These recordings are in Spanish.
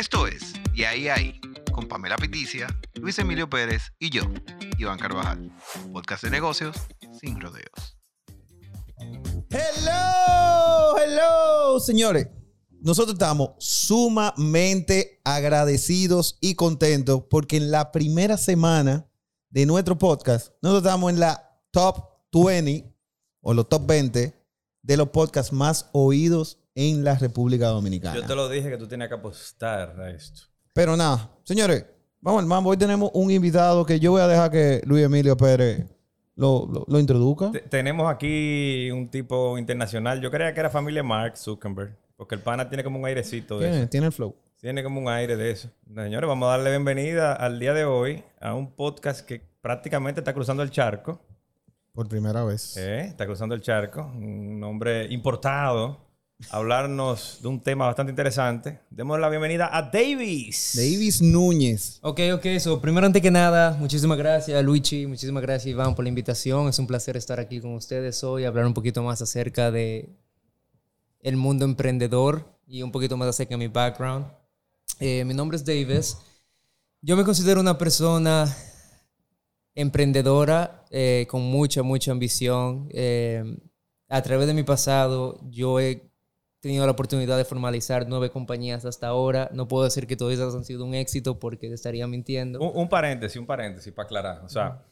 Esto es Y ahí ahí, con Pamela Piticia, Luis Emilio Pérez y yo, Iván Carvajal. Podcast de negocios sin rodeos. Hello, hello, señores. Nosotros estamos sumamente agradecidos y contentos porque en la primera semana de nuestro podcast, nosotros estamos en la top 20 o los top 20 de los podcasts más oídos en la República Dominicana. Yo te lo dije que tú tenías que apostar a esto. Pero nada, señores, vamos al mambo. Hoy tenemos un invitado que yo voy a dejar que Luis Emilio Pérez lo, lo, lo introduzca. Te- tenemos aquí un tipo internacional. Yo creía que era familia Mark Zuckerberg. Porque el pana tiene como un airecito de Tiene, eso. tiene el flow. Tiene como un aire de eso. Señores, vamos a darle bienvenida al día de hoy a un podcast que prácticamente está cruzando el charco. Por primera vez. ¿eh? Está cruzando el charco. Un hombre importado. A hablarnos de un tema bastante interesante. Demos la bienvenida a Davis. Davis Núñez. Ok, ok, so, primero antes que nada, muchísimas gracias Luigi, muchísimas gracias Iván por la invitación. Es un placer estar aquí con ustedes hoy, hablar un poquito más acerca de el mundo emprendedor y un poquito más acerca de mi background. Eh, mi nombre es Davis. Yo me considero una persona emprendedora eh, con mucha, mucha ambición. Eh, a través de mi pasado, yo he tenido la oportunidad de formalizar nueve compañías hasta ahora. No puedo decir que todas esas han sido un éxito porque te estaría mintiendo. Un, un paréntesis, un paréntesis para aclarar. O sea,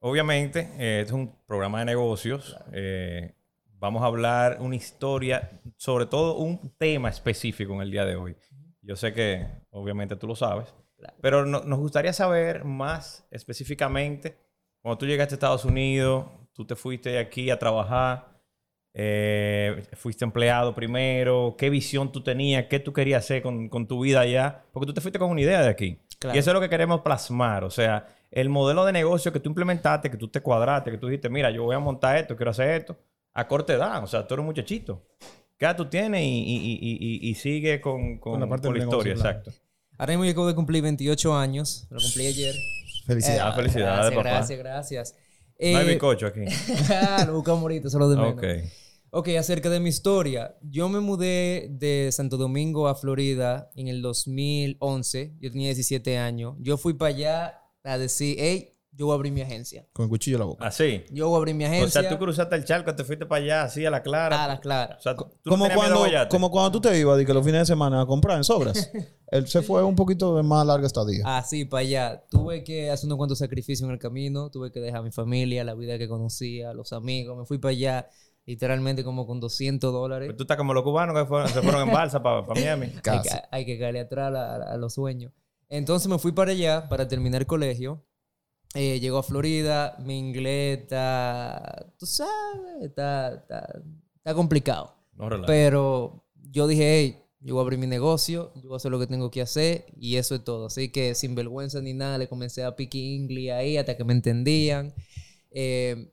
obviamente, eh, este es un programa de negocios. eh, vamos a hablar una historia, sobre todo un tema específico en el día de hoy. Yo sé que, obviamente, tú lo sabes. Claro. Pero no- nos gustaría saber más específicamente, cuando tú llegaste a Estados Unidos, tú te fuiste de aquí a trabajar, eh, fuiste empleado primero, qué visión tú tenías, qué tú querías hacer con, con tu vida allá, porque tú te fuiste con una idea de aquí. Claro. Y eso es lo que queremos plasmar, o sea, el modelo de negocio que tú implementaste, que tú te cuadraste, que tú dijiste, mira, yo voy a montar esto, quiero hacer esto, a corta edad, o sea, tú eres un muchachito. ¿Qué edad tú tienes? Y, y- y- y- y sigue con, con, Con la parte con la historia, negocio, claro. exacto. Ahora mismo yo acabo de cumplir 28 años, lo cumplí ayer. Felicidades. Ah, felicidades, gracias, papá. Gracias, gracias. No hay Eh, bizcocho aquí. lo buscamos ahorita, solo de menos. ok. Ok, acerca de mi historia. Yo me mudé de Santo Domingo a Florida en el 2011. Yo tenía 17 años. Yo fui para allá a decir, hey, yo voy a abrir mi agencia. Con el cuchillo en la boca. Así. Yo voy a abrir mi O agencia. sea, tú cruzaste el charco, te fuiste para allá, así a la clara. a las claras. O sea, tú no Como a cuando, como cuando tú te ibas de que los fines de semana a comprar en sobras. Él se fue un poquito de más larga estadía. Así, para allá. Tuve que hacer unos cuantos sacrificios en el camino. Tuve que dejar a mi familia, la vida que conocía, los amigos. Me fui para allá literalmente como con 200 dólares. Pero tú estás como los cubanos que fueron- se fueron en balsa para Miami. Hay que, Casi. hay que caerle atrás a, a- a los sueños. Entonces me fui para allá para terminar el colegio. Eh, llego a Florida, mi inglés está, tú sabes, está, está, está complicado. No. Pero yo dije, hey, yo voy a abrir mi negocio, yo voy a hacer lo que tengo que hacer y eso es todo. Así que sin vergüenza ni nada, le comencé a pique inglés ahí hasta que me entendían. Eh,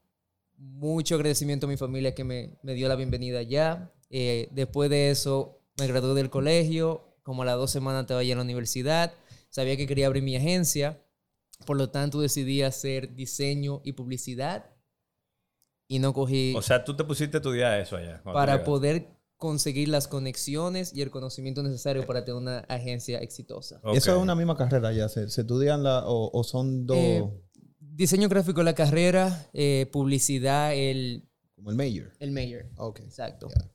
mucho agradecimiento a mi familia que me, me dio la bienvenida allá. Eh, después de eso, me gradué del colegio. Como a las dos semanas estaba ya en la universidad. Sabía que quería abrir mi agencia. Por lo tanto, decidí hacer diseño y publicidad. Y no cogí O sea, tú te pusiste a estudiar eso allá. para poder conseguir las conexiones y el conocimiento necesario para tener una agencia exitosa. Eso es una misma carrera ya. ¿Se, se estudian la, o, o son dos? Eh, diseño gráfico la carrera, eh, publicidad el, como el mayor. el mayor. Ok. Exacto. Ya.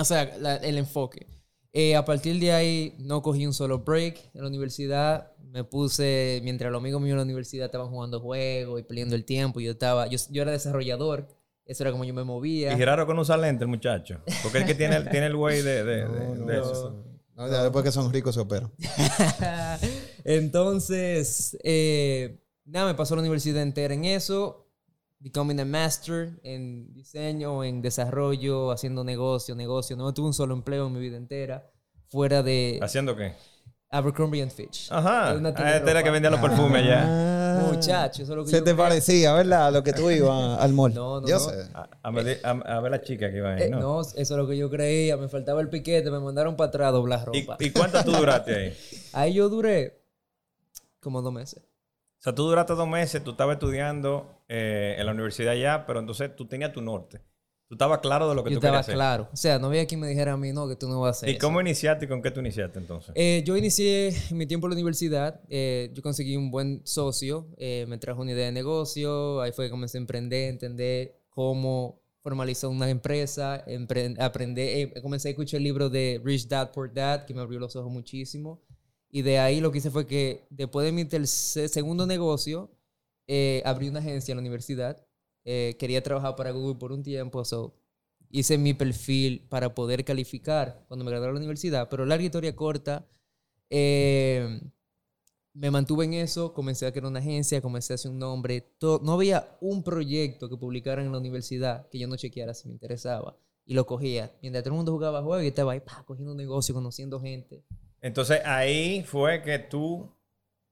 O sea, la- el enfoque. Eh, a partir de ahí no cogí un solo break en la universidad. Me puse, mientras los amigos míos en la universidad estaban jugando juegos y perdiendo el tiempo, yo estaba, yo, yo era desarrollador. Eso era como yo me movía. Y raro con usar lente el muchacho. Porque es que tiene, tiene el güey de, de, de- No, no, de no. eso. No, ya después que son ricos se operan. Entonces, eh, nada, me pasó la universidad entera en eso. Becoming a master en diseño, en desarrollo, haciendo negocio, negocio. No tuve un solo empleo en mi vida entera. Fuera de ¿Haciendo qué? Abercrombie and Fitch. Ajá. Una tienda Ah, este era que vendía los perfumes allá. Ah. Muchacho, eso es lo que Se yo te creo. parecía, ¿verdad? Lo que tú ibas al mall. No, no, Yo no. sé. A, a medir- a- a ver la chica que iba ahí, Eh, ¿no? no, eso es lo que yo creía. Me faltaba el piquete, me mandaron para atrás a doblar ¿Y, ropa. ¿Y cuánto tú duraste ahí? Ahí yo duré como dos meses. O sea, tú duraste dos meses, tú estabas estudiando eh, en la universidad allá, pero entonces tú tenías tu norte. Tú estabas claro de lo que Yo tú querías estaba hacer. claro. O sea, no había quien me dijera a mí, no, que tú no vas a hacer ¿Y eso. cómo iniciaste y con qué tú iniciaste entonces? Eh, yo inicié mi tiempo en la universidad. eh, yo conseguí un buen socio. eh, me trajo una idea de negocio. Ahí fue que comencé a emprender, entender cómo formalizar una empresa. empre- aprender. eh, comencé a escuchar el libro de Rich Dad Poor Dad, que me abrió los ojos muchísimo. Y de ahí lo que hice fue que después de mi tercer- segundo negocio, eh, abrí una agencia en la universidad. Eh, quería trabajar para Google por un tiempo, so hice mi perfil para poder calificar cuando me gradué de la universidad, pero larga historia corta, eh, me mantuve en eso, comencé a crear una agencia, comencé a hacer un nombre, to- no había un proyecto que publicaran en la universidad que yo no chequeara si me interesaba y lo cogía. Mientras todo el mundo jugaba juegos, yo estaba ahí pa, cogiendo un negocio, conociendo gente. Entonces ahí fue que tú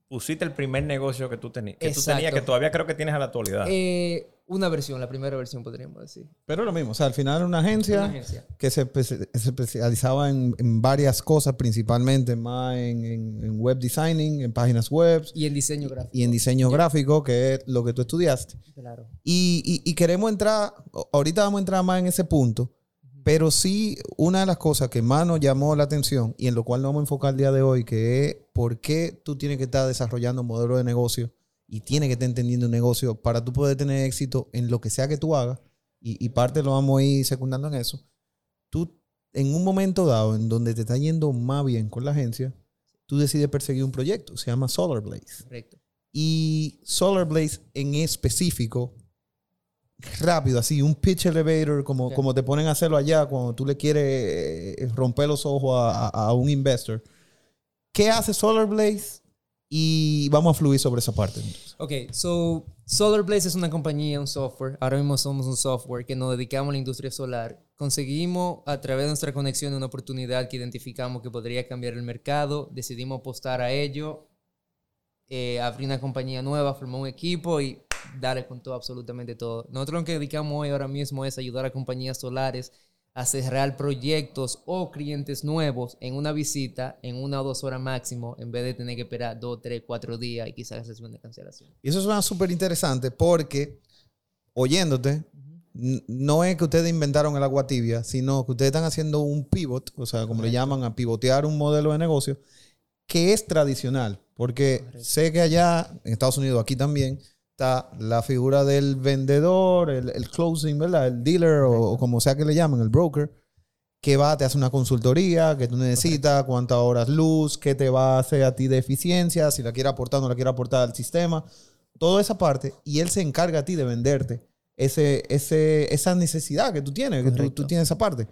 pusiste el primer negocio que tú tenías. Que tú Exacto. tenías, que todavía creo que tienes a la actualidad. Eh, una versión, la primera versión podríamos decir. Pero lo mismo, o sea, al final era una agencia, Una agencia. que se, espe- se especializaba en, en varias cosas, principalmente más en, en- en web designing, en páginas web Y en diseño gráfico. y en diseño gráfico, que es lo que tú estudiaste. Claro. Y, y- y queremos entrar, ahorita vamos a entrar más en ese punto, pero sí una de las cosas que más nos llamó la atención y en lo cual nos vamos a enfocar el día de hoy, que es por qué tú tienes que estar desarrollando un modelo de negocio y tienes que estar entendiendo un negocio para tú poder tener éxito en lo que sea que tú hagas, y, y parte lo vamos a ir secundando en eso, tú en un momento dado en donde te está yendo más bien con la agencia, tú decides perseguir un proyecto, se llama Solar Blaze. Correcto. Y Solar Blaze en específico, rápido, así, un pitch elevator, como, como te ponen a hacerlo allá cuando tú le quieres eh, romper los ojos a, a- a un investor. ¿Qué hace Solar Blaze? Y vamos a fluir sobre esa parte. Ok, so Solar Blaze es una compañía, un software. Ahora mismo somos un software que nos dedicamos a la industria solar. Conseguimos a través de nuestra conexión una oportunidad que identificamos que podría cambiar el mercado. Decidimos apostar a ello. Eh, abrir una compañía nueva, formar un equipo y darle con todo, absolutamente todo. Nosotros lo que dedicamos hoy ahora mismo es ayudar a compañías solares a cerrar proyectos o clientes nuevos en una visita en una o dos horas máximo, en vez de tener que esperar dos, tres, cuatro días y quizás recibir una cancelación. Y eso suena súper interesante porque, oyéndote, no es que ustedes inventaron el agua tibia, sino que ustedes están haciendo un pivot, o sea, como le llaman, a pivotear un modelo de negocio que es tradicional. Porque sé que allá, en Estados Unidos, aquí también, está la figura del vendedor, el, el closing, ¿verdad? El dealer o, o como sea que le llaman, el broker, que va, te hace una consultoría, que tú necesitas, cuántas horas luz, qué te va a hacer a ti de eficiencia, si la quiere aportar o no la quiere aportar al sistema, toda esa parte, y él se encarga a ti de venderte ese, ese, esa necesidad que tú tienes, que tú, tú tienes esa parte.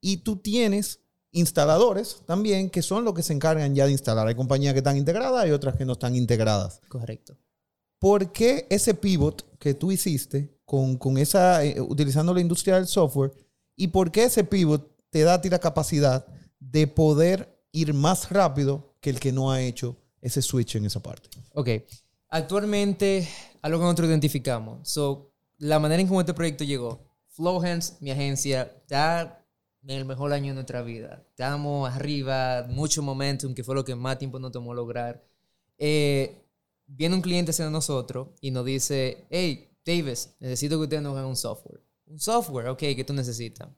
Y tú tienes instaladores también que son los que se encargan ya de instalar. Hay compañías que están integradas y otras que no están integradas. Correcto. ¿Por qué ese pivot que tú hiciste con, con esa, eh, utilizando la industria del software, y por qué ese pivot te da a ti la capacidad de poder ir más rápido que el que no ha hecho ese switch en esa parte? Ok. Actualmente, algo que nosotros identificamos. So, la manera en cómo este proyecto llegó. Flowhands, mi agencia, está en el mejor año de nuestra vida. Estamos arriba, mucho momentum, que fue lo que más tiempo nos tomó lograr. Eh, viene un cliente hacia nosotros y nos dice, hey, Davis, necesito que ustedes nos hagan un software. Un software, ok, que tú necesitas.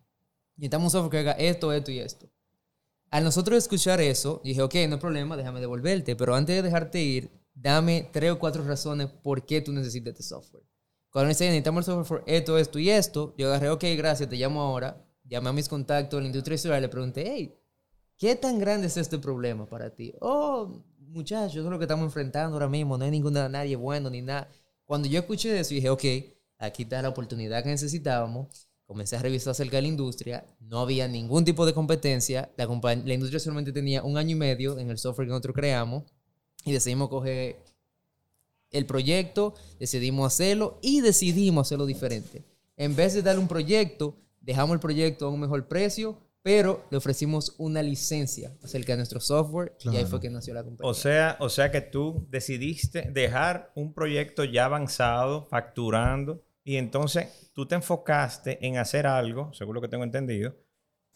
Necesitamos un software que haga esto, esto y esto. Al nosotros escuchar eso, dije, ok, no hay problema, déjame devolverte, pero antes de dejarte ir, dame tres o cuatro razones por qué tú necesitas este software. Cuando me dice, necesitamos el software por esto, esto y esto, yo agarré, ok, gracias, te llamo ahora, llamé a mis contactos en la industria y le pregunté, hey, ¿qué tan grande es este problema para ti? Oh, muchachos, eso es lo que estamos enfrentando ahora mismo, no hay ninguna, nadie bueno ni nada. Cuando yo escuché eso, dije, ok, aquí está la oportunidad que necesitábamos. Comencé a revisar acerca de la industria. No había ningún tipo de competencia. La, la industria solamente tenía un año y medio en el software que nosotros creamos. Y decidimos coger el proyecto, decidimos hacerlo y decidimos hacerlo diferente. En vez de darle un proyecto, dejamos el proyecto a un mejor precio, pero le ofrecimos una licencia acerca de nuestro software y ahí Claro. fue que nació la compañía. O sea, o sea que tú decidiste dejar un proyecto ya avanzado, facturando, y entonces tú te enfocaste en hacer algo, según lo que tengo entendido,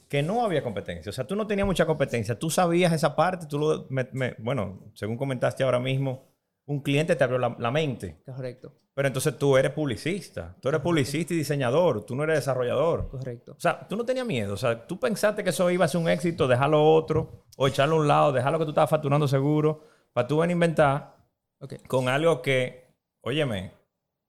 que no había competencia. O sea, tú no tenías mucha competencia. Tú sabías esa parte, tú lo, me- me- bueno, según comentaste ahora mismo, un cliente te abrió la, la mente. Correcto, Pero entonces tú eres publicista. Tú eres publicista y diseñador. Tú no eres desarrollador. correcto. O sea, tú no tenías miedo. O sea, tú pensaste que eso iba a ser un éxito, dejarlo otro, o echarlo a un lado, dejar lo que tú estabas facturando seguro, para tú venir a inventar Ok. con algo que, óyeme,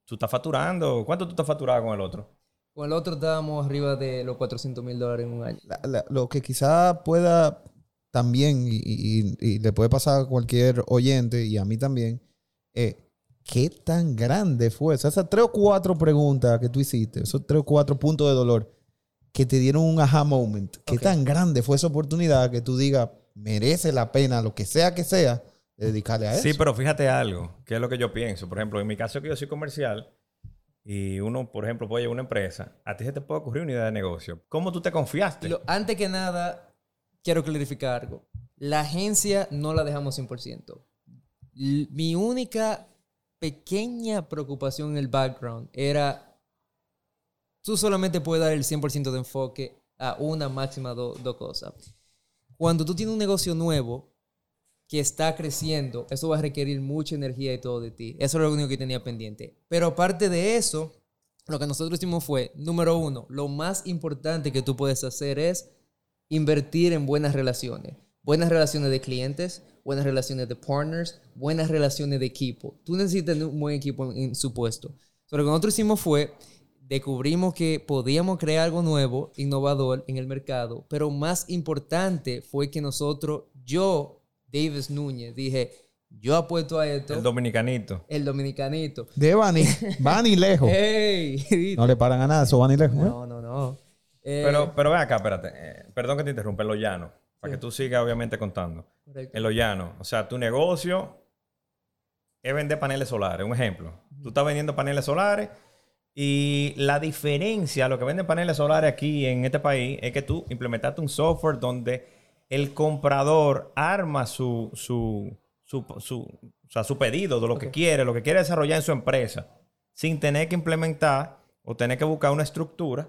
tú estás facturando. ¿Cuánto tú estás facturando con el otro? Con el otro estábamos arriba de los 400 mil dólares en un año. La- la- lo que quizá pueda también, y, y- y le puede pasar a cualquier oyente y a mí también, eh, ¿qué tan grande fue? O sea, esas tres o cuatro preguntas que tú hiciste, esos tres o cuatro puntos de dolor que te dieron un aha moment. ¿Qué tan grande fue esa oportunidad que tú digas, merece la pena, lo que sea que sea, dedicarle a eso? Sí, pero fíjate algo, que es lo que yo pienso. Por ejemplo, en mi caso que yo soy comercial y uno, por ejemplo, puede llevar una empresa, a ti se te puede ocurrir una idea de negocio. ¿Cómo tú te confiaste? Lo- antes que nada, quiero clarificar algo. La agencia no la dejamos 100%. L- Mi única pequeña preocupación en el background era, tú solamente puedes dar el 100% de enfoque a una máxima do- dos cosas. Cuando tú tienes un negocio nuevo que está creciendo, eso va a requerir mucha energía y todo de ti. Eso es lo único que tenía pendiente. Pero aparte de eso, lo que nosotros hicimos fue, número uno, lo más importante que tú puedes hacer es invertir en buenas relaciones. Buenas relaciones de clientes, buenas relaciones de partners, buenas relaciones de equipo. Tú necesitas tener un buen equipo en, en su puesto. So, lo que nosotros hicimos fue, descubrimos que podíamos crear algo nuevo, innovador en el mercado, pero más importante fue que nosotros, yo, Davis Núñez, dije, yo apuesto a esto, El el, dominicanito. dominicanito. De Bani, Bani lejos. ¡Ey! No le paran a nada, eso Bani lejos. ¿eh? No, no, no. Eh, Pero, pero ven acá, espérate. Eh, perdón que te interrumpa, en lo llano. Para que tú sigas, obviamente, contando. correcto. En lo llano. O sea, tu negocio es vender paneles solares. Un ejemplo. Tú estás vendiendo paneles solares y la diferencia, lo que venden paneles solares aquí en este país, es que tú implementaste un software donde el comprador arma su, su, su, su- o sea, su pedido de lo que quiere, lo que quiere desarrollar en su empresa, sin tener que implementar o tener que buscar una estructura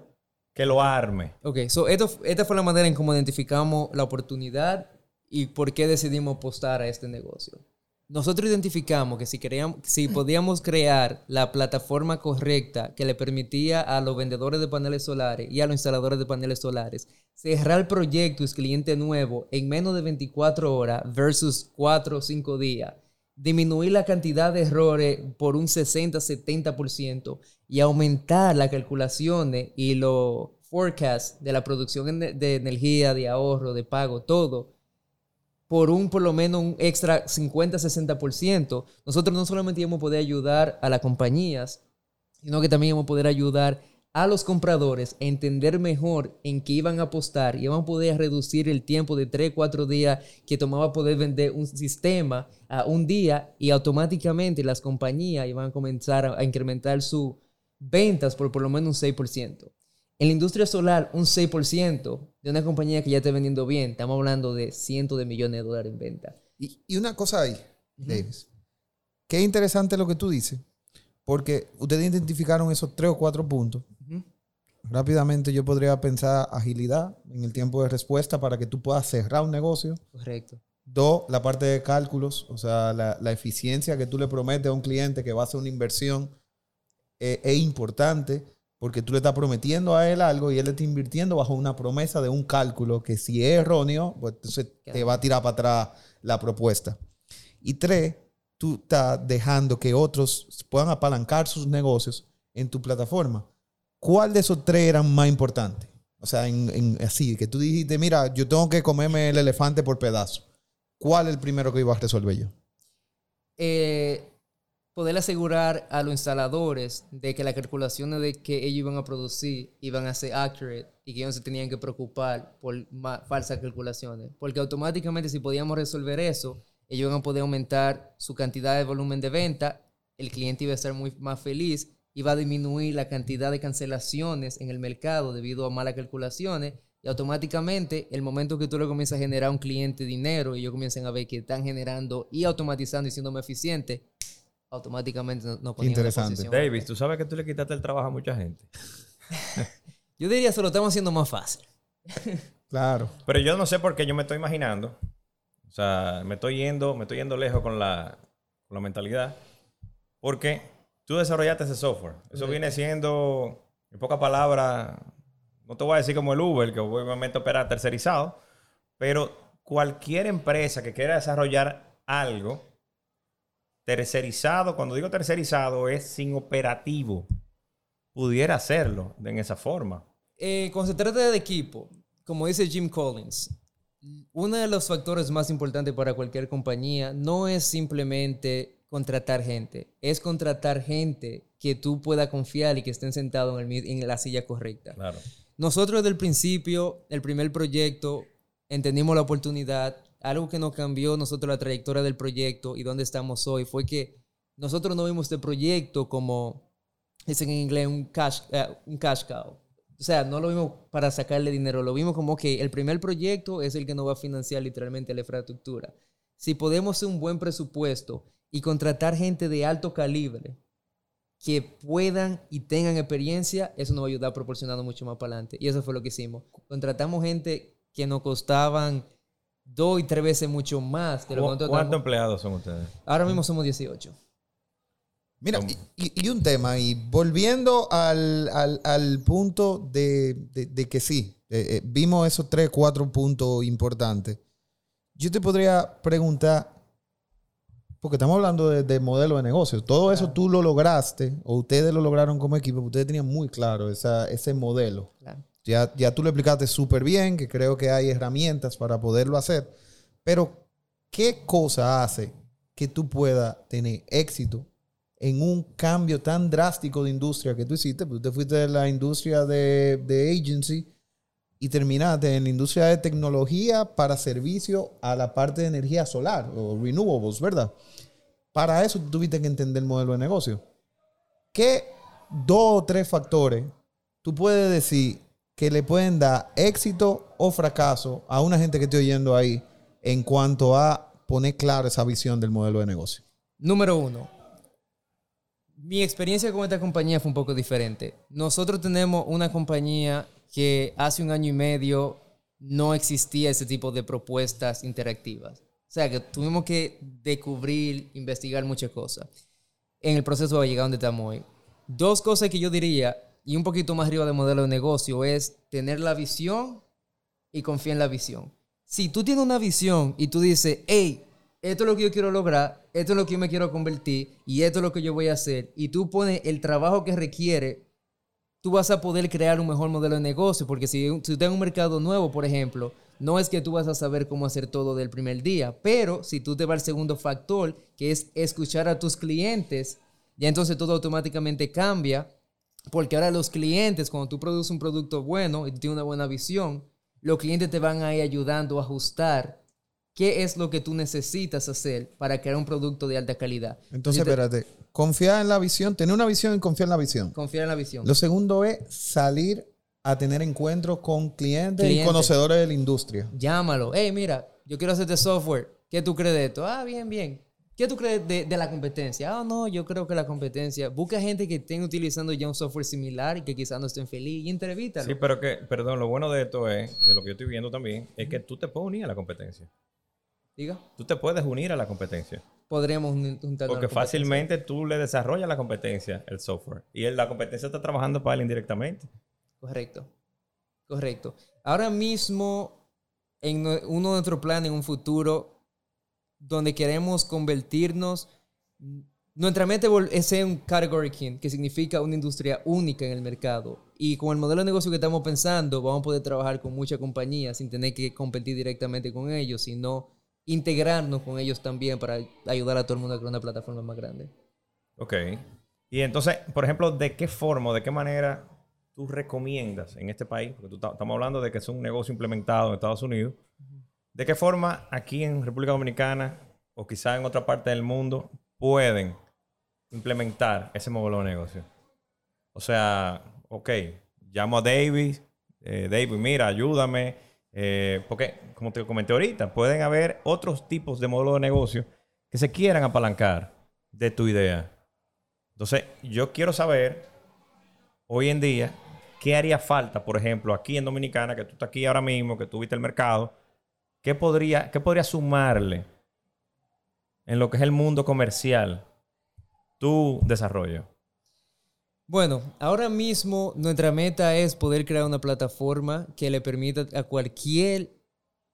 que lo arme. Ok, so esto, esta fue la manera en cómo identificamos la oportunidad y por qué decidimos apostar a este negocio. Nosotros identificamos que si, queríamos, si podíamos crear la plataforma correcta que le permitía a los vendedores de paneles solares y a los instaladores de paneles solares cerrar proyectos cliente nuevo en menos de 24 horas versus 4 o 5 días, disminuir la cantidad de errores por un 60-70% y aumentar las calculaciones y los forecasts de la producción de energía, de ahorro, de pago, todo, por un por lo menos un extra 50-60%, nosotros no solamente íbamos a poder ayudar a las compañías, sino que también íbamos a poder ayudar a los compradores a entender mejor en qué iban a apostar y iban a poder reducir el tiempo de 3, 4 días que tomaba poder vender un sistema a un día y automáticamente las compañías iban a comenzar a, incrementar sus ventas por por lo menos un 6%. En la industria solar, un 6% de una compañía que ya está vendiendo bien, estamos hablando de cientos de millones de dólares en venta. Y, y una cosa ahí, Davis. Qué interesante lo que tú dices, porque ustedes identificaron esos tres o cuatro puntos. Ujú. Rápidamente yo podría pensar agilidad en el tiempo de respuesta para que tú puedas cerrar un negocio. Correcto. Dos, la parte de cálculos, o sea, la, la eficiencia que tú le prometes a un cliente que va a hacer una inversión eh, es importante porque tú le estás prometiendo a él algo y él le está invirtiendo bajo una promesa de un cálculo que si es erróneo, pues entonces te va a tirar para atrás la propuesta. Y tres, tú estás dejando que otros puedan apalancar sus negocios en tu plataforma. ¿Cuál de esos tres eran más importantes? O sea, en, en- así, que tú dijiste, mira, yo tengo que comerme el elefante por pedazo. ¿Cuál es el primero que iba a resolver yo? eh, poder asegurar a los instaladores de que las calculaciones de que ellos iban a producir iban a ser accurate y que ellos se tenían que preocupar por falsas calculaciones. Porque automáticamente si podíamos resolver eso, ellos iban a poder aumentar su cantidad de volumen de venta, el cliente iba a estar muy más feliz, iba a disminuir la cantidad de cancelaciones en el mercado debido a malas calculaciones y automáticamente el momento que tú le comienzas a generar a un cliente dinero y ellos comienzan a ver que están generando y automatizando y siendo más eficientes, automáticamente no, ponían Interesante. posición. Davis, tú sabes que tú le quitaste el trabajo a mucha gente. Yo diría se lo estamos haciendo más fácil. Claro. Pero yo no sé por qué yo me estoy imaginando. O sea, me estoy yendo, me estoy yendo lejos con la, con la mentalidad, porque tú desarrollaste ese software. Eso viene siendo, en pocas palabras, no te voy a decir como el Uber, que obviamente opera tercerizado, pero cualquier empresa que quiera desarrollar algo tercerizado, cuando digo tercerizado es sin operativo, pudiera hacerlo en esa forma. Eh, trata de equipo, como dice Jim Collins, uno de los factores más importantes para cualquier compañía no es simplemente contratar gente, es contratar gente que tú puedas confiar y que estén sentados en, el mi- en la silla correcta. Claro. Nosotros desde el principio, el primer proyecto, entendimos la oportunidad. Algo que nos cambió nosotros la trayectoria del proyecto y dónde estamos hoy fue que nosotros no vimos este proyecto como, dicen en inglés, un cash, eh, un cash cow. O sea, no lo vimos para sacarle dinero, lo vimos como que el primer proyecto es el que nos va a financiar literalmente la infraestructura. Si podemos hacer un buen presupuesto y contratar gente de alto calibre, que puedan y tengan experiencia, eso nos va a ayudar proporcionando mucho más para adelante. Y eso fue lo que hicimos. Contratamos gente que nos costaban dos y tres veces mucho más de lo que ¿Cu- nosotros ¿Cuántos empleados son ustedes? Ahora mismo somos 18. Mira, y, un tema, y volviendo al, al- al punto de, de- de que sí, eh, eh, vimos esos tres, cuatro puntos importantes. Yo te podría preguntar, porque estamos hablando de, de modelo de negocio, todo eso tú lo lograste, o ustedes lo lograron como equipo, ustedes tenían muy claro esa- ese modelo. Claro. Ya, ya tú lo explicaste súper bien, que creo que hay herramientas para poderlo hacer. Pero, ¿qué cosa hace que tú puedas tener éxito en un cambio tan drástico de industria que tú hiciste? Pues te fuiste de la industria de, de agency y terminaste en la industria de tecnología para servicio a la parte de energía solar o renewables, ¿verdad? Para eso tuviste que entender el modelo de negocio. ¿Qué dos o tres factores tú puedes decir que le pueden dar éxito o fracaso a una gente que esté oyendo ahí en cuanto a poner claro esa visión del modelo de negocio? Número uno. Mi experiencia con esta compañía fue un poco diferente. Nosotros tenemos una compañía que hace un año y medio no existía ese tipo de propuestas interactivas. O sea, que tuvimos que descubrir, investigar muchas cosas en el proceso de llegar donde estamos hoy. Dos cosas que yo diría, y un poquito más arriba del modelo de negocio, es tener la visión y confiar en la visión. Si tú tienes una visión y tú dices, hey, esto es lo que yo quiero lograr, esto es lo que yo me quiero convertir y esto es lo que yo voy a hacer, y tú pones el trabajo que requiere, tú vas a poder crear un mejor modelo de negocio, porque si, si tienes un mercado nuevo, por ejemplo, no es que tú vas a saber cómo hacer todo del primer día, pero si tú te vas al segundo factor, que es escuchar a tus clientes, ya entonces todo automáticamente cambia, porque ahora los clientes, cuando tú produces un producto bueno y tú tienes una buena visión, los clientes te van a ir ayudando a ajustar qué es lo que tú necesitas hacer para crear un producto de alta calidad. Entonces, te- espérate, confiar en la visión, tener una visión y confiar en la visión. Confiar en la visión. Lo segundo es salir a tener encuentros con clientes, y conocedores de la industria. Llámalo. Hey, mira, yo quiero hacerte software. ¿Qué tú crees de esto? Ah, bien, bien. ¿Qué tú crees de, de la competencia? Ah, no, yo creo que la competencia. Busca gente que estén utilizando ya un software similar y que quizás no estén feliz y entrevítalo. Sí, pero que, perdón, lo bueno de esto es, de lo que yo estoy viendo también, es que tú te puedes unir a la competencia. Diga, Tú te puedes unir a la competencia. juntarnos. a Porque la fácilmente tú le desarrollas la competencia el software. Y la competencia está trabajando para él indirectamente. Correcto. Correcto. Ahora mismo, en uno de nuestros planes en un futuro, donde queremos convertirnos, nuestra meta es ser un category king, que significa una industria única en el mercado. Y con el modelo de negocio que estamos pensando, vamos a poder trabajar con muchas compañías sin tener que competir directamente con ellos, sino integrarnos con ellos también para ayudar a todo el mundo a crear una plataforma más grande. Ok. Y entonces, por ejemplo, ¿de qué forma, o de qué manera tú recomiendas en este país? Porque tú ta- estamos hablando de que es un negocio implementado en Estados Unidos. ¿De qué forma aquí en República Dominicana o quizá en otra parte del mundo pueden implementar ese modelo de negocio? O sea, ok, llamo a David, eh, David, mira, ayúdame. Eh, porque, como te comenté ahorita, pueden haber otros tipos de modelos de negocio que se quieran apalancar de tu idea. Entonces, yo quiero saber hoy en día qué haría falta, por ejemplo, aquí en Dominicana, que tú estás aquí ahora mismo, que tú viste el mercado, ¿qué podría, qué podría sumarle en lo que es el mundo comercial, tu desarrollo? Bueno, ahora mismo nuestra meta es poder crear una plataforma que le permita a cualquier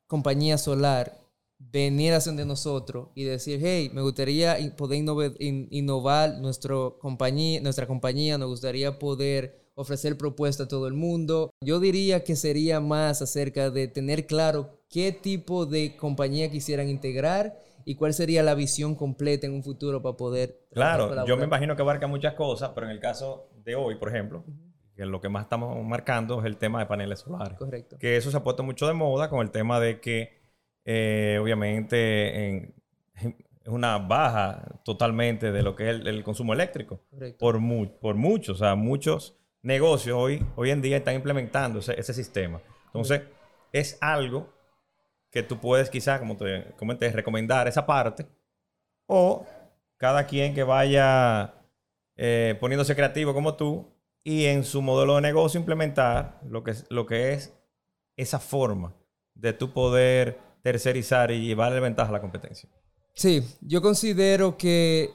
compañía solar venir a donde nosotros y decir, hey, me gustaría poder innovar nuestro compañía, nuestra compañía, nos gustaría poder ofrecer propuestas a todo el mundo. Yo diría que sería más acerca de tener claro qué tipo de compañía quisieran integrar y cuál sería la visión completa en un futuro para poder... Claro, yo me imagino que abarca muchas cosas, pero en el caso de hoy, por ejemplo, que lo que más estamos marcando es el tema de paneles solares. Correcto. Que eso se ha puesto mucho de moda con el tema de que, eh, obviamente, en- es una baja totalmente de lo que es el, el consumo eléctrico. Correcto. Por, mu- por mucho, o sea, muchos negocios hoy, hoy en día están implementando ese, ese sistema. Entonces, es algo que tú puedes quizás, como te comenté, recomendar esa parte o cada quien que vaya eh, poniéndose creativo como tú y en su modelo de negocio implementar lo que lo que es esa forma de tú poder tercerizar y llevarle ventaja a la competencia. Sí, yo considero que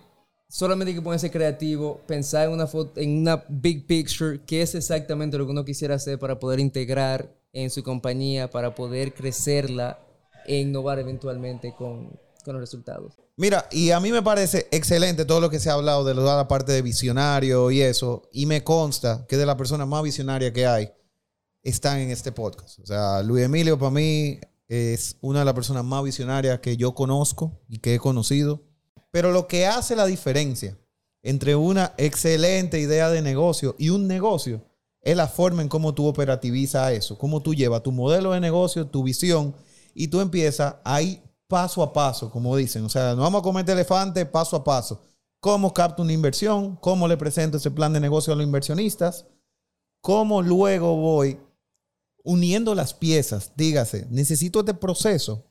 solamente hay que ponerse creativo, pensar en una foto, en una big picture, que es exactamente lo que uno quisiera hacer para poder integrar en su compañía, para poder crecerla e innovar eventualmente con, con los resultados. Mira, y a mí me parece excelente todo lo que se ha hablado de la parte de visionario y eso. Y me consta que de las personas más visionarias que hay están en este podcast. O sea, Luis Emilio para mí es una de las personas más visionarias que yo conozco y que he conocido. Pero lo que hace la diferencia entre una excelente idea de negocio y un negocio es la forma en cómo tú operativizas eso, cómo tú llevas tu modelo de negocio, tu visión y tú empiezas ahí paso a paso, como dicen. O sea, no vamos a comer elefante paso a paso. ¿Cómo capto una inversión? ¿Cómo le presento ese plan de negocio a los inversionistas? ¿Cómo luego voy uniendo las piezas? Dígase, necesito este proceso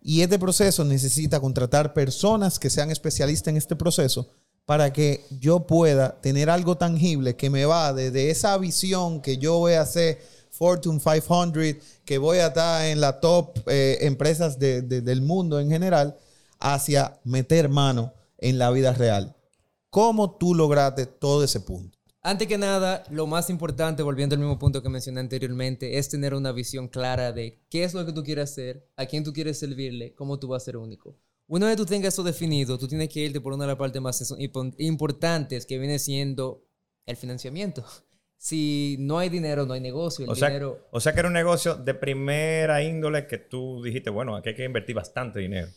y este proceso necesita contratar personas que sean especialistas en este proceso para que yo pueda tener algo tangible que me va desde esa visión que yo voy a hacer Fortune 500, que voy a estar en la top eh, empresas de- de- del mundo en general, hacia meter mano en la vida real. ¿Cómo tú lograste todo ese punto? Antes que nada, lo más importante, volviendo al mismo punto que mencioné anteriormente, es tener una visión clara de qué es lo que tú quieres hacer, a quién tú quieres servirle, cómo tú vas a ser único. Una vez tú tengas eso definido, tú tienes que irte por una de las partes más impo- importantes que viene siendo el financiamiento. Si no hay dinero, no hay negocio. El O sea, dinero, o sea que era un negocio de primera índole que tú dijiste, bueno, aquí hay que invertir bastante dinero.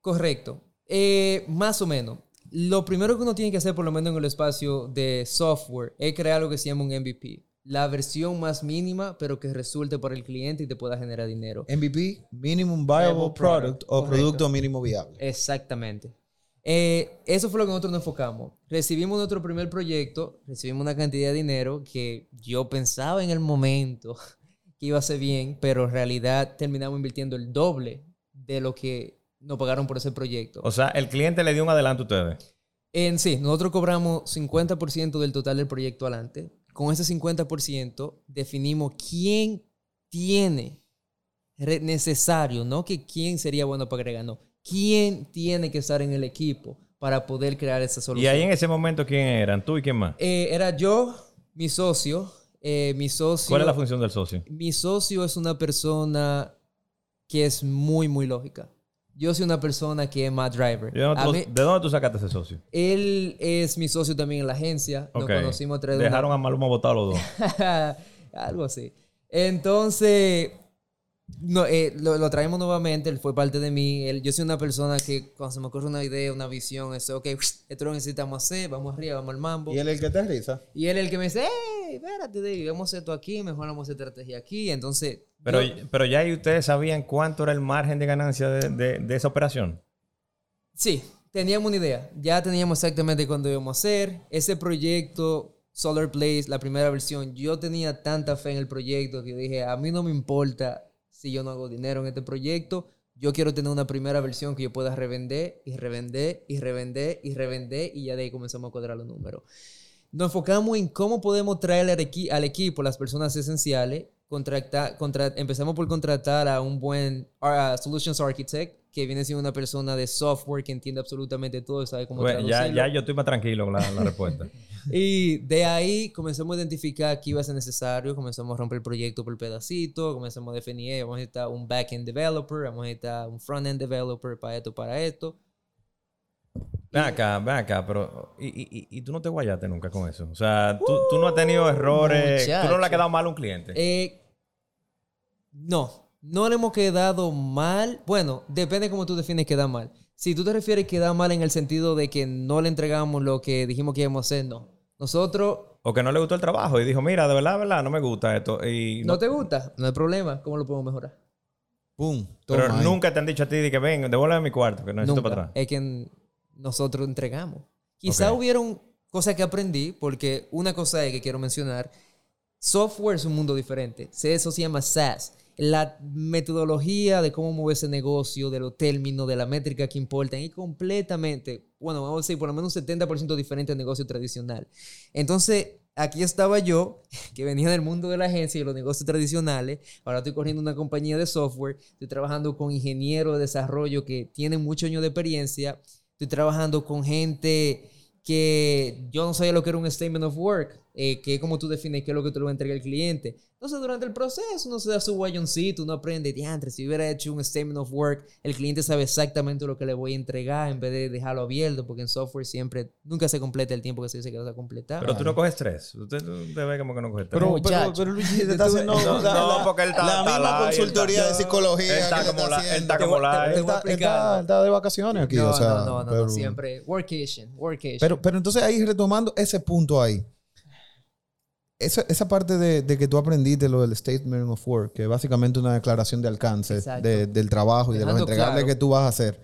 Correcto. Eh, más o menos. Lo primero que uno tiene que hacer, por lo menos en el espacio de software, es crear lo que se llama un MVP. La versión más mínima, pero que resulte para el cliente y te pueda generar dinero. MVP, Minimum Viable Viable Product Product, o correcto. Producto Mínimo Viable. Exactamente. Eh, eso fue lo que nosotros nos enfocamos. Recibimos nuestro primer proyecto, recibimos una cantidad de dinero que yo pensaba en el momento que iba a ser bien, pero en realidad terminamos invirtiendo el doble de lo que nos pagaron por ese proyecto. O sea, el cliente le dio un adelanto a ustedes. En sí, nosotros cobramos 50% del total del proyecto adelante. Con ese 50% definimos quién tiene necesario, no que quién sería bueno para agregar, no. ¿Quién tiene que estar en el equipo para poder crear esa Y solución? ahí en ese momento, ¿quién eran? ¿Tú y quién más? Eh, era yo, mi socio, eh, mi socio... ¿Cuál es la función del socio? Mi socio es una persona que es muy, muy lógica. Yo soy una persona que es más driver. ¿De dónde, tú, mí- de dónde tú sacaste ese socio? él es mi socio también en la agencia. Nos Ok. conocimos una- Dejaron a Maluma votar los dos. Algo así. Entonces, no, eh, lo, lo traemos nuevamente. Él fue parte de mí. Él- yo soy una persona que cuando se me ocurre una idea, una visión, es, ok, esto lo necesitamos hacer, vamos arriba, vamos al mambo. ¿Y él es el que te risa? Y él es el que me dice, hey, espérate, David, vamos a hacer esto aquí, mejoramos esta estrategia aquí. Entonces, Pero, yo- pero ya ahí ustedes sabían cuánto era el margen de ganancia de, de- de esa operación. Sí, teníamos una idea. Ya teníamos exactamente cuándo íbamos a hacer. Ese proyecto, Solar Place, la primera versión, yo tenía tanta fe en el proyecto que dije, a mí no me importa si yo no hago dinero en este proyecto. Yo quiero tener una primera versión que yo pueda revender y revender y revender y revender y ya de ahí comenzamos a cuadrar los números. Nos enfocamos en cómo podemos traer al, equi- al equipo las personas esenciales contrata- contra- empezamos por contratar a un buen ah, Solutions Architect, que viene siendo una persona de software que entiende absolutamente todo y sabe cómo Bueno, ya, ya yo estoy más tranquilo con la, la respuesta. Y de ahí comenzamos a identificar qué iba a ser necesario, comenzamos a romper el proyecto por pedacito, comenzamos a definir, "Hey, vamos a necesitar un back-end developer, vamos a necesitar un front-end developer para esto, para esto. Ven acá, ven acá, pero. Y, y, y- tú no te guayaste nunca con eso. O sea, tú, tú no has tenido errores. Tú no le has quedado mal a un cliente. Eh, no, no le hemos quedado mal. Bueno, depende cómo tú defines quedar mal. Si tú te refieres quedar mal en el sentido de que no le entregamos lo que dijimos que íbamos a hacer, no. Nosotros, O que no le gustó el trabajo y dijo, mira, de verdad, de verdad, no me gusta esto. Y ¿no te gusta? No hay problema. ¿Cómo lo podemos mejorar? Pum. Pero ahí. nunca te han dicho a ti de que ven, devuélveme mi cuarto, que necesito Nunca. para atrás. Es que nosotros entregamos. Quizá Ok. hubieron cosas que aprendí, porque una cosa es que quiero mencionar, software es un mundo diferente. Eso se llama SaaS. La metodología de cómo mover ese negocio, de los términos, de la métrica que importan, es completamente, bueno, vamos a decir, por lo menos un 70% diferente al negocio tradicional. Entonces, aquí estaba yo, que venía del mundo de la agencia y de los negocios tradicionales. Ahora estoy corriendo una compañía de software. Estoy trabajando con ingenieros de desarrollo que tienen muchos años de experiencia. Estoy trabajando con gente que yo no sabía lo que era un statement of work, eh, que es como tú defines qué es lo que tú le vas a entregar al cliente. Entonces, durante el proceso, uno se da su guayoncito, uno aprende, diantre, si hubiera hecho un statement of work, el cliente sabe exactamente lo que le voy a entregar en vez de dejarlo abierto, porque en software siempre, nunca se completa el tiempo que se dice que vas a completar. Pero tú no coges estrés. Usted tú te ve como que no coges estrés. Pero, pero, pero Luigi te está haciendo No, la, no, porque él está- la está misma consultoría él de está- psicología. él está como la- él está como la- Él está, está- está de vacaciones aquí. no, o sea, no, no, no, pero, siempre workation, workation. Pero, pero entonces ahí retomando ese punto ahí. Esa, esa parte de, de que tú aprendiste lo del Statement of Work, que es básicamente una declaración de alcance de- del trabajo y de los Dejando entregables claro. que tú vas a hacer.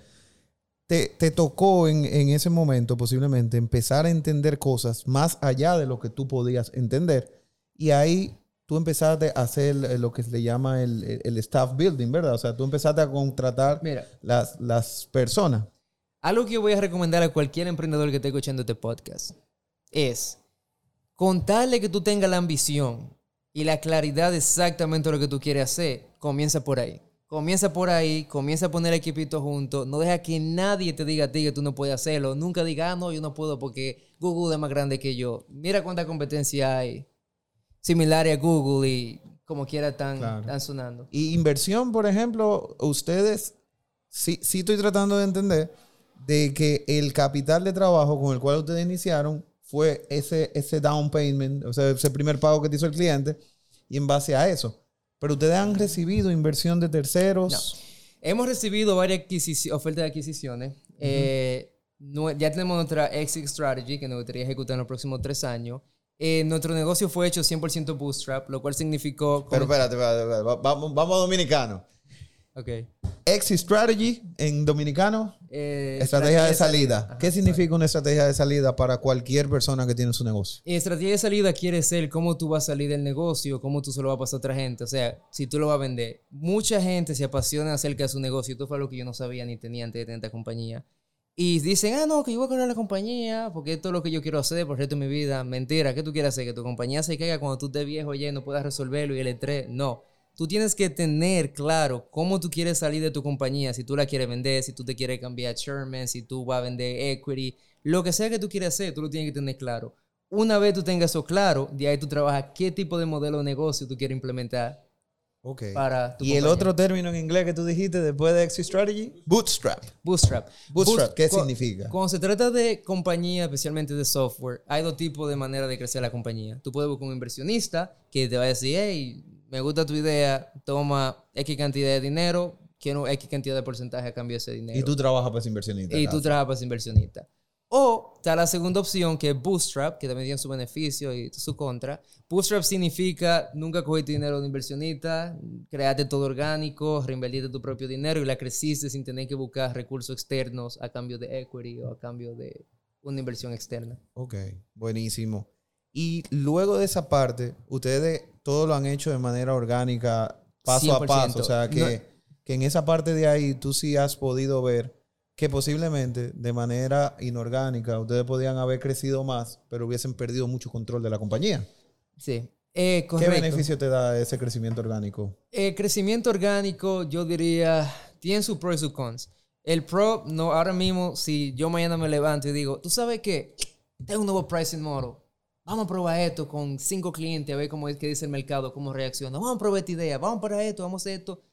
Te, te tocó en, en ese momento posiblemente empezar a entender cosas más allá de lo que tú podías entender. Y ahí tú empezaste a hacer eh, lo que se le llama el, el- el staff building, ¿verdad? O sea, tú empezaste a contratar Mira, las, las personas. algo que yo voy a recomendar a cualquier emprendedor que esté escuchando este podcast es contarle que tú tengas la ambición y la claridad de exactamente lo que tú quieres hacer. Comienza por ahí. Comienza por ahí, comienza a poner el equipito junto. No deja que nadie te diga a ti que tú no puedes hacerlo. Nunca diga, ah, no, yo no puedo porque Google es más grande que yo. Mira cuánta competencia hay similares a Google y como quiera están, Claro. están sonando. Y inversión, por ejemplo, ustedes, sí, sí estoy tratando de entender de que el capital de trabajo con el cual ustedes iniciaron fue ese, ese down payment, o sea, ese primer pago que te hizo el cliente, y en base a eso. Pero ustedes han recibido inversión de terceros. Hemos recibido varias ofertas de adquisiciones. Eh, no- ya tenemos nuestra exit strategy que nos gustaría ejecutar en los próximos tres años. Eh, nuestro negocio fue hecho 100% bootstrap, lo cual significó... Pero espérate, espérate, espérate, va- vamos, vamos a dominicano. Ok. Exit strategy en dominicano, Eh, estrategia de salida. Ajá, ¿Qué significa una estrategia de salida para cualquier persona que tiene su negocio? Y estrategia de salida quiere ser cómo tú vas a salir del negocio, cómo tú se lo vas a pasar a otra gente. O sea, si tú lo vas a vender. Mucha gente se apasiona acerca de su negocio. Esto fue algo que yo no sabía ni tenía antes de tener esta compañía. Y dicen, ah, no, que yo voy a crear la compañía porque esto es lo que yo quiero hacer por el resto de mi vida. Mentira, ¿qué tú quieres hacer? Que tu compañía se caiga cuando tú estés viejo y no puedas resolverlo y el estrés. No. Tú tienes que tener claro cómo tú quieres salir de tu compañía, si tú la quieres vender, si tú te quieres cambiar a chairman, si tú vas a vender equity, lo que sea que tú quieras hacer, tú lo tienes que tener claro. Una vez tú tengas eso claro, de ahí tú trabajas qué tipo de modelo de negocio tú quieres implementar Ok. para tu Y el otro término en inglés que tú dijiste después de exit strategy, bootstrap. Bootstrap. Bootstrap, ¿qué cu- significa? Cuando se trata de compañía, especialmente de software, hay dos tipos de manera de crecer la compañía. Tú puedes buscar un inversionista que te va a decir, hey, me gusta tu idea, toma X cantidad de dinero, quiero X cantidad de porcentaje a cambio de ese dinero. Y tú trabajas para ese inversionista. Y tú trabajas para ese inversionista. O está la segunda opción que es Bootstrap, que también tiene su beneficio y su contra. Bootstrap significa nunca cogiste dinero de inversionista, creaste todo orgánico, reinvertiste tu propio dinero y la creciste sin tener que buscar recursos externos a cambio de equity o a cambio de una inversión externa. Ok, buenísimo. Y luego de esa parte, ustedes todo lo han hecho de manera orgánica, paso a 100%. paso. O sea, que, No- que en esa parte de ahí tú sí has podido ver que posiblemente de manera inorgánica ustedes podían haber crecido más, pero hubiesen perdido mucho control de la compañía. Sí. Eh, ¿Qué beneficio te da ese crecimiento orgánico? El crecimiento orgánico, yo diría, tiene sus pros y sus cons. El pro, no, ahora mismo, si yo mañana me levanto y digo, tú sabes qué, tengo un nuevo pricing model. Vamos a probar esto con cinco clientes a ver cómo es que dice el mercado, cómo reacciona. Vamos a probar esta idea, vamos para esto, vamos a hacer esto.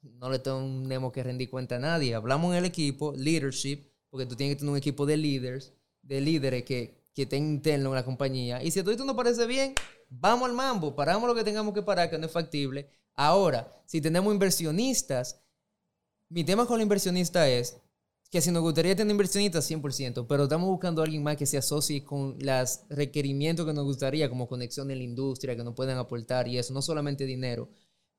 No le tenemos que rendir cuenta a nadie. Hablamos en el equipo, leadership, porque tú tienes que tener un equipo de líderes, de líderes que, que estén interno en la compañía. Y si a todo esto no parece bien, vamos al mambo, paramos lo que tengamos que parar, que no es factible. Ahora, si tenemos inversionistas, mi tema con la inversionista es que si nos gustaría tener inversionistas, 100%, pero estamos buscando a alguien más que se asocie con los requerimientos que nos gustaría, como conexión en la industria, que nos puedan aportar y eso, no solamente dinero.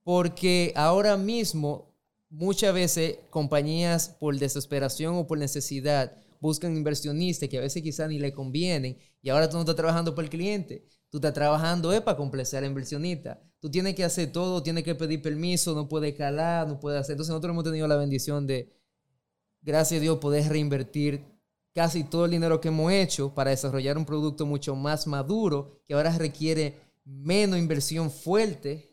Porque ahora mismo, muchas veces, compañías por desesperación o por necesidad buscan inversionistas que a veces quizás ni le convienen y ahora tú no estás trabajando para el cliente, tú estás trabajando es para complacer al inversionista. Tú tienes que hacer todo, tienes que pedir permiso, no puedes calar, no puedes hacer. Entonces nosotros hemos tenido la bendición de, gracias a Dios, poder reinvertir casi todo el dinero que hemos hecho para desarrollar un producto mucho más maduro que ahora requiere menos inversión fuerte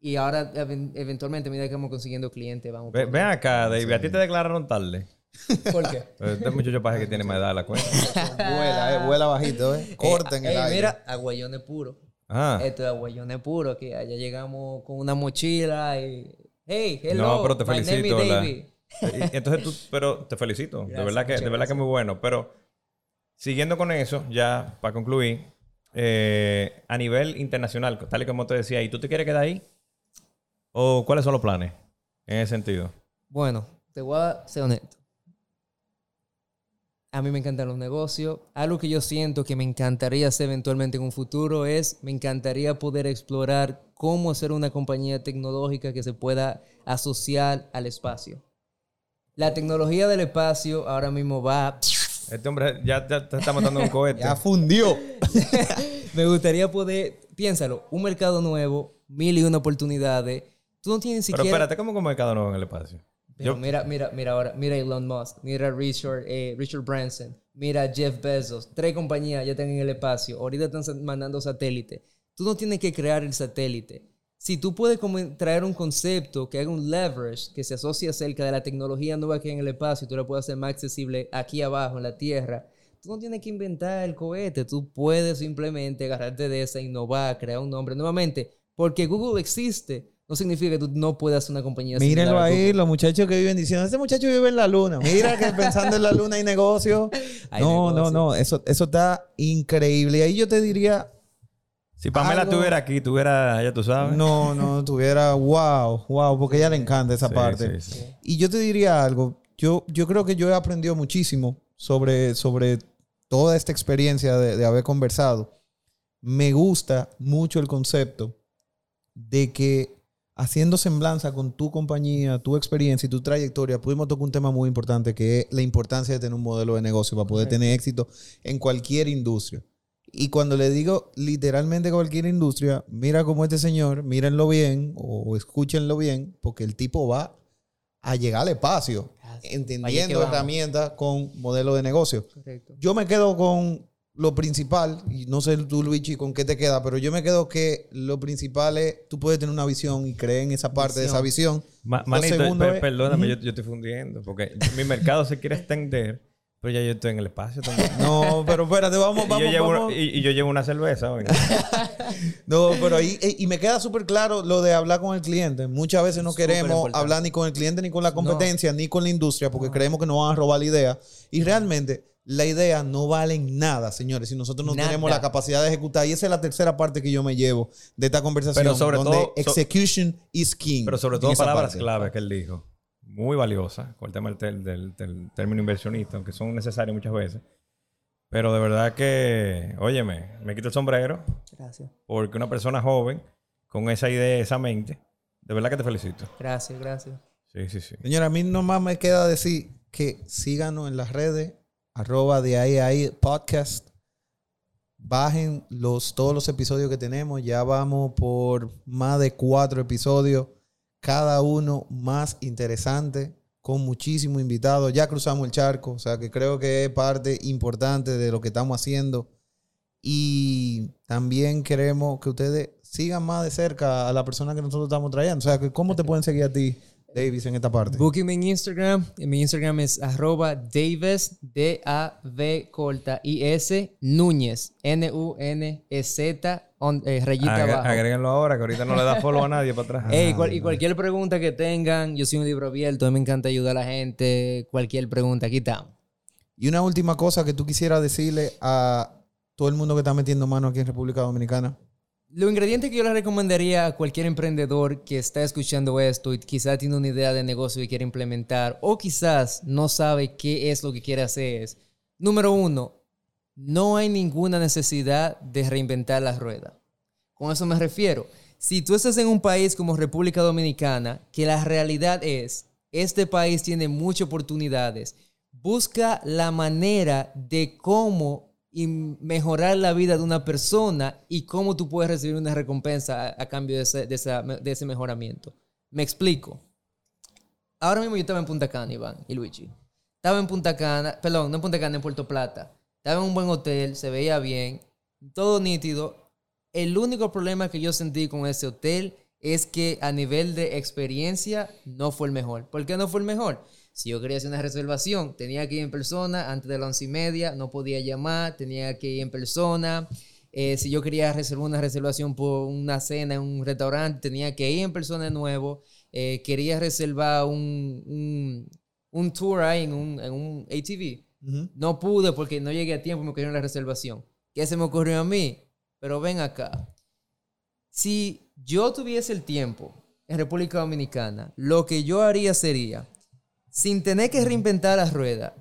y ahora even- eventualmente a medida que vamos consiguiendo clientes vamos Ven acá, David, a ti te declararon tarde. ¿Por qué? Este muchacho parece que tiene más edad de la cuenta. Vuela, eh, vuela bajito, eh. Corta en el Ey, aire. mira, aguayones puro. Ah, Esto es aguayones puro, que allá llegamos con una mochila y... Hey, hello, no, pero te my name is felicito. la- David. Entonces tú, pero te felicito. de Gracias, verdad que, de verdad que muy bueno. Pero siguiendo con eso, ya para concluir, eh, a nivel internacional, tal y como te decía, ¿y tú te quieres quedar ahí? ¿O cuáles son los planes en ese sentido? Bueno, te voy a ser honesto. A mí me encantan los negocios. Algo que yo siento que me encantaría hacer eventualmente en un futuro es, me encantaría poder explorar cómo hacer una compañía tecnológica que se pueda asociar al espacio. La tecnología del espacio ahora mismo va... Este hombre ya, ya te está matando un cohete. Ya fundió. me gustaría poder, piénsalo, un mercado nuevo, mil y una oportunidades. Tú no tienes ni pero siquiera... espérate, ¿cómo como mercado nuevo en el espacio? Pero Yo- mira, mira, mira ahora, mira Elon Musk, mira Richard, eh, Richard Branson, mira Jeff Bezos, tres compañías ya están en el espacio, ahorita están mandando satélites. Tú no tienes que crear el satélite. Si tú puedes traer un concepto que haga un leverage, que se asocie acerca de la tecnología nueva que hay en el espacio, y tú la puedes hacer más accesible aquí abajo, en la Tierra, tú no tienes que inventar el cohete, tú puedes simplemente agarrarte de esa, innovar, crear un nombre nuevamente. Porque Google existe, no significa que tú no puedas hacer una compañía Mírenlo ahí, los muchachos que viven diciendo, este muchacho vive en la luna. Mira que pensando en la luna hay negocio. Hay no, no, no. Eso, eso está increíble. Y ahí yo te diría, Si Pamela Algo- estuviera aquí, tuviera, ya tú sabes. no, no, tuviera, wow, wow, porque a ella le encanta esa Sí, parte. sí, sí. Y yo te diría algo. Yo, yo creo que yo he aprendido muchísimo sobre, sobre toda esta experiencia de, de haber conversado. Me gusta mucho el concepto de que haciendo semblanza con tu compañía, tu experiencia y tu trayectoria, pudimos tocar un tema muy importante que es la importancia de tener un modelo de negocio para poder tener éxito en cualquier industria. Y cuando le digo literalmente cualquier industria, mira como este señor, mírenlo bien o escúchenlo bien, porque el tipo va a llegar al espacio, que entendiendo herramientas con modelo de negocio. Correcto. Yo me quedo con lo principal, y no sé tú, Luigi, con qué te queda, pero yo me quedo que lo principal es, tú puedes tener una visión y creer en esa parte de esa visión. Ma- manito, es- perdóname, Ujú. yo, yo estoy fundiendo. Porque mi mercado se quiere extender, pero ya yo estoy en el espacio también. No, pero espérate, vamos, y, vamos, yo llevo, vamos. y, y yo llevo una cerveza hoy. ¿no? Pero ahí, eh, y me queda súper claro lo de hablar con el cliente. Muchas veces no Súper queremos importante. hablar ni con el cliente, ni con la competencia, ni con la industria, porque creemos que nos van a robar la idea. Y realmente la idea no vale nada, señores, si nosotros no Nada. tenemos la capacidad de ejecutar. Y esa es la tercera parte que yo me llevo de esta conversación, Pero sobre donde todo- so- execution is king. Pero sobre todo palabras claves que él dijo. Muy valiosas con el tema del, del- del término inversionista, aunque son necesarios muchas veces. Pero de verdad que, óyeme, me quito el sombrero Gracias. porque una persona joven con esa idea, esa mente, de verdad que te felicito. Gracias, gracias. Sí, sí, sí. Señora, a mí nomás me queda decir que síganos en las redes, arroba de ahí a ahí podcast. Bajen los, todos los episodios que tenemos. Ya vamos por más de cuatro episodios. Cada uno más interesante, con muchísimos invitados. Ya cruzamos el charco, o sea que creo que es parte importante de lo que estamos haciendo. Y también queremos que ustedes sigan más de cerca a la persona que nosotros estamos trayendo. O sea, ¿cómo te pueden seguir a ti, Davis, en esta parte? Booking en Instagram. En mi Instagram es arroba Davis, D-A-V corta I-S Núñez, N-U-N-E-Z, eh, rayita Agre- abajo. Agréguenlo ahora, que ahorita no le da follow a nadie para atrás. Ey, cual- y cualquier pregunta que tengan, yo soy un libro abierto, a mí me encanta ayudar a la gente. Cualquier pregunta, aquí estamos. Y una última cosa que tú quisieras decirle a todo el mundo que está metiendo mano aquí en República Dominicana. Los ingredientes que yo le recomendaría a cualquier emprendedor que está escuchando esto y quizás tiene una idea de negocio que quiere implementar o quizás no sabe qué es lo que quiere hacer es, número uno, no hay ninguna necesidad de reinventar la rueda. Con eso me refiero. Si tú estás en un país como República Dominicana, que la realidad es, este país tiene muchas oportunidades, busca la manera de cómo y mejorar la vida de una persona y cómo tú puedes recibir una recompensa a, a cambio de ese, de esa- de ese mejoramiento. Me explico. Ahora mismo yo estaba en Punta Cana, Iván y Luigi. Estaba en Punta Cana, perdón, no en Punta Cana, en Puerto Plata. Estaba en un buen hotel, se veía bien, todo nítido. El único problema que yo sentí con ese hotel es que a nivel de experiencia no fue el mejor. ¿Por qué no fue el mejor? Si yo quería hacer una reservación, tenía que ir en persona antes de las once y media, no podía llamar, tenía que ir en persona. Eh, si yo quería reservar una reservación por una cena en un restaurante, tenía que ir en persona de nuevo. Eh, quería reservar un, un, un tour ahí en un, en un ATV. No pude porque no llegué a tiempo y me cogieron la reservación. ¿Qué se me ocurrió a mí? Pero ven acá. Si yo tuviese el tiempo en República Dominicana, lo que yo haría sería, sin tener que reinventar la rueda,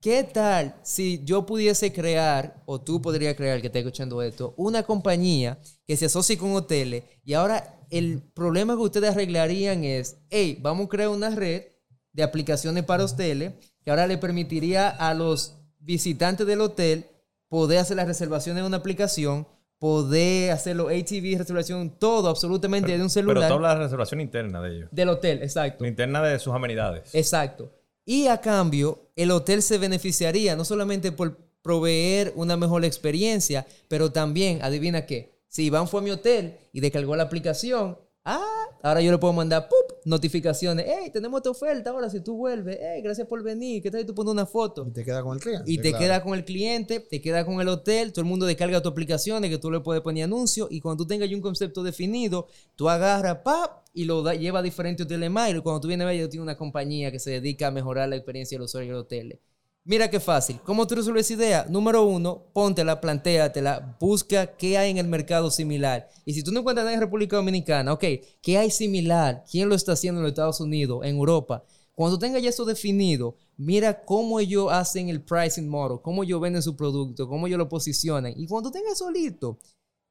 ¿qué tal si yo pudiese crear, o tú podrías crear, que esté escuchando esto, una compañía que se asocie con hoteles y ahora el problema que ustedes arreglarían es, hey, vamos a crear una red de aplicaciones para hoteles que ahora le permitiría a los visitantes del hotel poder hacer las reservaciones en una aplicación, poder hacer los ATV, reservación, todo absolutamente de un Pero celular. tú hablas de la reservación interna de ellos. Del hotel, exacto. La interna de sus amenidades. Exacto. Y a cambio, el hotel se beneficiaría no solamente por proveer una mejor experiencia, pero también, adivina qué, si Iván fue a mi hotel y descargó la aplicación, ah, ahora yo le puedo mandar ¡pup! notificaciones, hey, tenemos esta oferta ahora si tú vuelves, hey, gracias por venir, ¿qué tal si tú pones una foto? Y te queda con el cliente. Y te claro. queda con el cliente, te queda con el hotel, todo el mundo descarga tu aplicación de que tú le puedes poner anuncios y cuando tú tengas ya un concepto definido, tú agarras, ¡pap! y lo da- lleva a diferentes hoteles más y cuando tú vienes a ver, yo tengo una compañía que se dedica a mejorar la experiencia de los usuarios de hoteles. Mira qué fácil. ¿Cómo tú resuelves idea? Número uno, póntela, plantéatela, busca qué hay en el mercado similar. Y si tú no encuentras nada en República Dominicana, ok, ¿qué hay similar? ¿Quién lo está haciendo en los Estados Unidos, en Europa? Cuando tengas ya eso definido, mira cómo ellos hacen el pricing model, cómo ellos venden su producto, cómo ellos lo posicionan. Y cuando tengas eso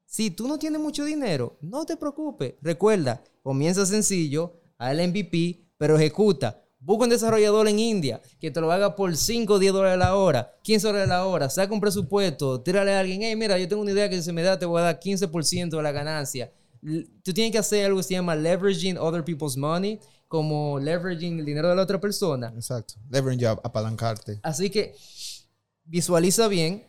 si tú no tienes mucho dinero, no te preocupes. Recuerda, comienza sencillo, el MVP, pero ejecuta. Busca un desarrollador en India que te lo haga por 5 o 10 dólares la hora, 15 dólares la hora, saca un presupuesto, tírale a alguien, hey, mira, yo tengo una idea que si se me da te voy a dar 15% de la ganancia. Tú tienes que hacer algo que se llama leveraging other people's money, como leveraging el dinero de la otra persona. Exacto. Leverage up, apalancarte. Así que visualiza bien,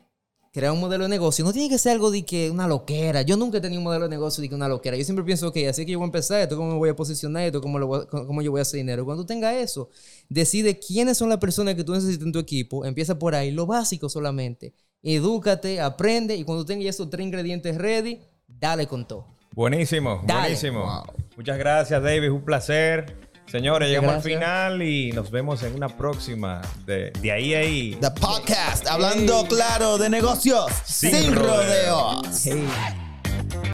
crea un modelo de negocio. No tiene que ser algo de que una loquera. Yo nunca he tenido un modelo de negocio de que una loquera. Yo siempre pienso, ok, así que yo voy a empezar, esto cómo me voy a posicionar, esto cómo, lo voy a- cómo yo voy a hacer dinero. Cuando tenga eso, decide quiénes son las personas que tú necesitas en tu equipo. Empieza por ahí, lo básico solamente. Edúcate, aprende y cuando tengas esos tres ingredientes ready, dale con todo. Buenísimo, Dale. buenísimo. Wow. Muchas gracias, David. Un placer. Señores, llegamos gracias. al final y nos vemos en una próxima de, de ahí a ahí. The podcast, hablando claro de negocios Sin sin, rodeos. rodeos. Hey.